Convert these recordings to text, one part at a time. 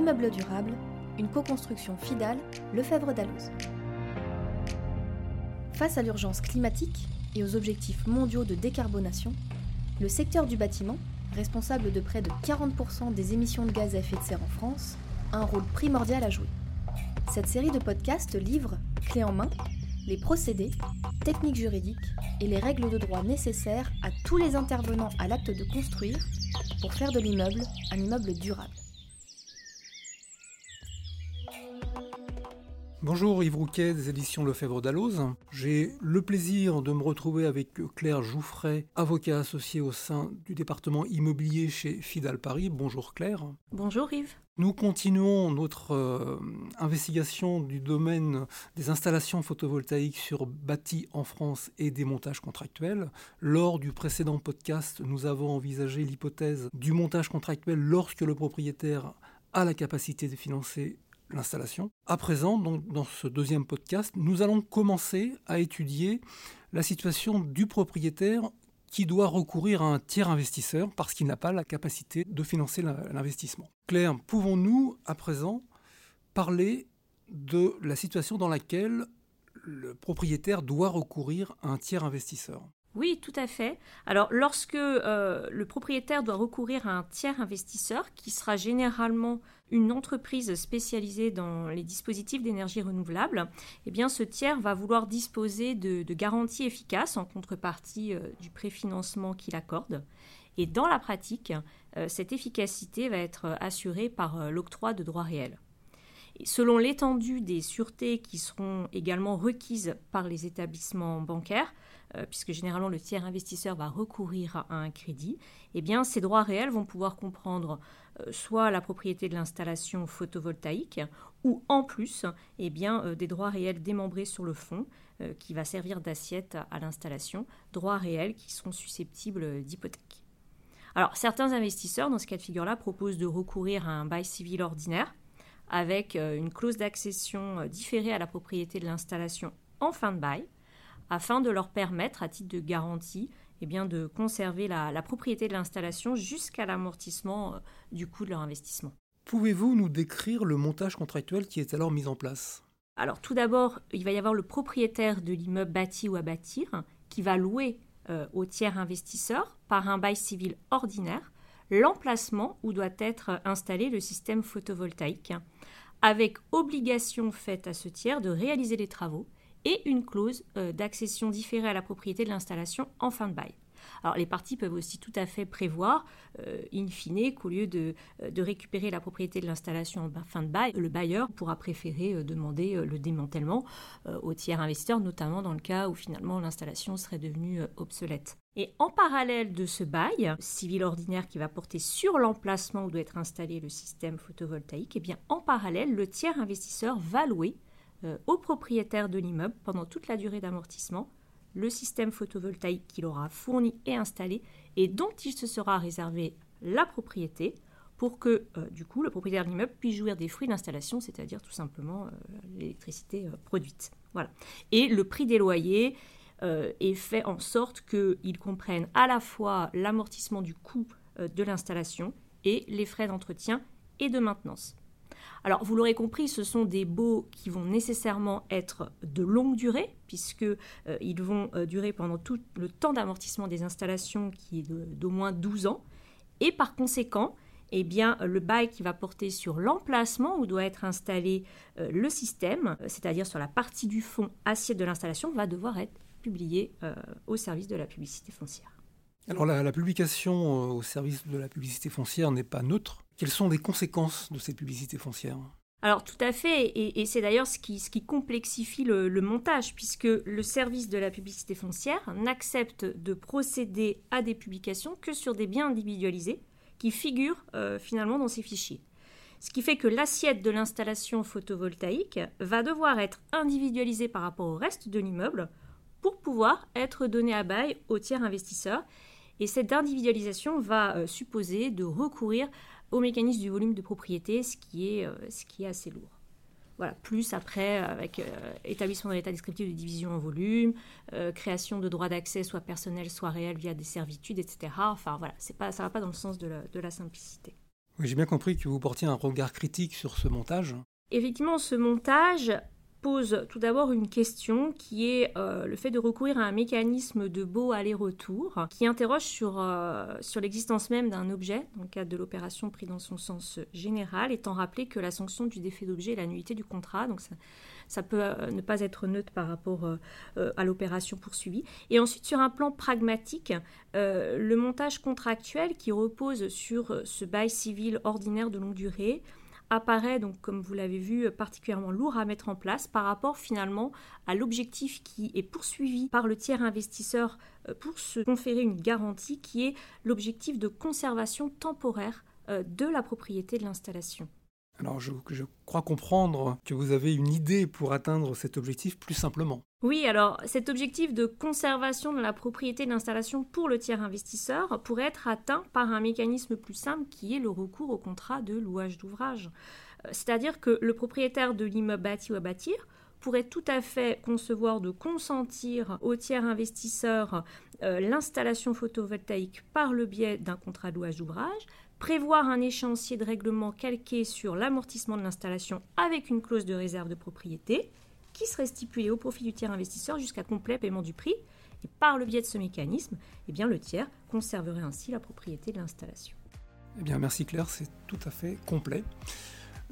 L'immeuble durable, une co-construction FIDAL, Lefebvre d'Alloz. Face à l'urgence climatique et aux objectifs mondiaux de décarbonation, le secteur du bâtiment, responsable de près de 40% des émissions de gaz à effet de serre en France, a un rôle primordial à jouer. Cette série de podcasts livre, clé en main, les procédés, techniques juridiques et les règles de droit nécessaires à tous les intervenants à l'acte de construire pour faire de l'immeuble un immeuble durable. Bonjour Yves Rouquet des éditions Lefebvre d'Alloz. J'ai le plaisir de me retrouver avec Claire Jouffret, avocat associé au sein du département immobilier chez Fidal Paris. Bonjour Claire. Bonjour Yves. Nous continuons notre euh, investigation du domaine des installations photovoltaïques sur bâtis en France et des montages contractuels. Lors du précédent podcast, nous avons envisagé l'hypothèse du montage contractuel lorsque le propriétaire a la capacité de financer l'installation. À présent, donc, dans ce deuxième podcast, nous allons commencer à étudier la situation du propriétaire qui doit recourir à un tiers investisseur parce qu'il n'a pas la capacité de financer l'investissement. Claire, pouvons-nous à présent parler de la situation dans laquelle le propriétaire doit recourir à un tiers investisseur? Oui, tout à fait. Alors, lorsque euh, le propriétaire doit recourir à un tiers investisseur, qui sera généralement une entreprise spécialisée dans les dispositifs d'énergie renouvelable, eh bien, ce tiers va vouloir disposer de, garanties efficaces en contrepartie euh, du préfinancement qu'il accorde. Et dans la pratique, euh, cette efficacité va être assurée par l'octroi de droits réels. Selon l'étendue des sûretés qui seront également requises par les établissements bancaires, euh, puisque généralement le tiers investisseur va recourir à un crédit, eh ces droits réels vont pouvoir comprendre euh, soit la propriété de l'installation photovoltaïque ou en plus eh bien, euh, des droits réels démembrés sur le fond qui va servir d'assiette à l'installation, droits réels qui sont susceptibles d'hypothèque. Alors certains investisseurs dans ce cas de figure-là proposent de recourir à un bail civil ordinaire avec une clause d'accession différée à la propriété de l'installation en fin de bail afin de leur permettre, à titre de garantie, eh bien, de conserver la, propriété de l'installation jusqu'à l'amortissement euh, du coût de leur investissement. Pouvez-vous nous décrire le montage contractuel qui est alors mis en place? Alors tout d'abord, il va y avoir le propriétaire de l'immeuble bâti ou à bâtir qui va louer euh, au tiers investisseur par un bail civil ordinaire l'emplacement où doit être installé le système photovoltaïque, avec obligation faite à ce tiers de réaliser les travaux et une clause euh, d'accession différée à la propriété de l'installation en fin de bail. Alors les parties peuvent aussi tout à fait prévoir, euh, in fine, qu'au lieu de, euh, de, récupérer la propriété de l'installation en fin de bail, le bailleur pourra préférer demander le démantèlement au tiers investisseur, notamment dans le cas où finalement l'installation serait devenue obsolète. Et en parallèle de ce bail civil ordinaire qui va porter sur l'emplacement où doit être installé le système photovoltaïque, eh bien en parallèle, le tiers investisseur va louer euh, au propriétaire de l'immeuble pendant toute la durée d'amortissement le système photovoltaïque qu'il aura fourni et installé et dont il se sera réservé la propriété pour que euh, du coup le propriétaire de l'immeuble puisse jouir des fruits d'installation, c'est-à-dire tout simplement euh, l'électricité produite. Voilà. Et le prix des loyers est fait en sorte qu'ils comprennent à la fois l'amortissement du coût de l'installation et les frais d'entretien et de maintenance. Alors, vous l'aurez compris, ce sont des baux qui vont nécessairement être de longue durée, puisqu'ils euh, vont euh, durer pendant tout le temps d'amortissement des installations, qui est d'au moins 12 ans. Et par conséquent, eh bien, le bail qui va porter sur l'emplacement où doit être installé euh, le système, c'est-à-dire sur la partie du fond assiette de l'installation, va devoir être publié au service de la publicité foncière. Alors la, publication au service de la publicité foncière n'est pas neutre. Quelles sont les conséquences de ces publicités foncières alors tout à fait, et, c'est d'ailleurs ce qui, complexifie le, montage, puisque le service de la publicité foncière n'accepte de procéder à des publications que sur des biens individualisés qui figurent euh, finalement dans ces fichiers. Ce qui fait que l'assiette de l'installation photovoltaïque va devoir être individualisée par rapport au reste de l'immeuble pour pouvoir être donnée à bail au tiers investisseur. Et cette individualisation va euh, supposer de recourir au mécanisme du volume de propriété, ce qui est, euh, ce qui est assez lourd. Voilà, plus après, avec euh, établissement de l'état descriptif de division en volume, euh, création de droits d'accès soit personnels, soit réels via des servitudes, etc. Enfin voilà, pas, ça ne va pas dans le sens de la, de la simplicité. Oui, j'ai bien compris que vous portiez un regard critique sur ce montage. Effectivement, ce montage pose tout d'abord une question qui est euh, le fait de recourir à un mécanisme de beau aller-retour qui interroge sur, euh, l'existence même d'un objet dans le cadre de l'opération pris dans son sens général, étant rappelé que la sanction du défait d'objet est la nullité du contrat. Donc ça, ça peut euh, ne pas être neutre par rapport à l'opération poursuivie. Et ensuite, sur un plan pragmatique, le montage contractuel qui repose sur ce bail civil ordinaire de longue durée, apparaît donc comme vous l'avez vu particulièrement lourd à mettre en place par rapport finalement à l'objectif qui est poursuivi par le tiers investisseur euh, pour se conférer une garantie qui est l'objectif de conservation temporaire euh, de la propriété de l'installation. Alors je, crois comprendre que vous avez une idée pour atteindre cet objectif plus simplement. Oui, alors cet objectif de conservation de la propriété de l'installation pour le tiers investisseur pourrait être atteint par un mécanisme plus simple qui est le recours au contrat de louage d'ouvrage. Euh, c'est-à-dire que le propriétaire de l'immeuble bâti ou à bâtir pourrait tout à fait concevoir de consentir au tiers investisseur euh, l'installation photovoltaïque par le biais d'un contrat de louage d'ouvrage, prévoir un échéancier de règlement calqué sur l'amortissement de l'installation avec une clause de réserve de propriété qui serait stipulée au profit du tiers investisseur jusqu'à complet paiement du prix. Et par le biais de ce mécanisme, eh bien, le tiers conserverait ainsi la propriété de l'installation. Eh bien, merci Claire, c'est tout à fait complet.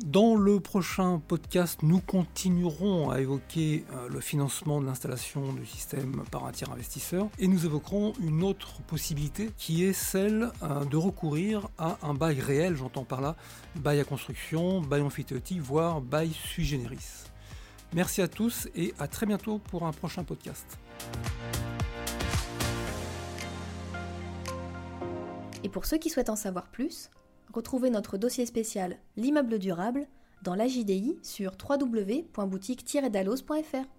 Dans le prochain podcast, nous continuerons à évoquer euh, le financement de l'installation du système par un tiers investisseur et nous évoquerons une autre possibilité qui est celle euh, de recourir à un bail réel, j'entends par là bail à construction, bail amphithéotique, voire bail sui generis. Merci à tous et à très bientôt pour un prochain podcast. Et pour ceux qui souhaitent en savoir plus, Retrouvez notre dossier spécial L'immeuble durable dans la JDI sur www.boutique-dalos.fr.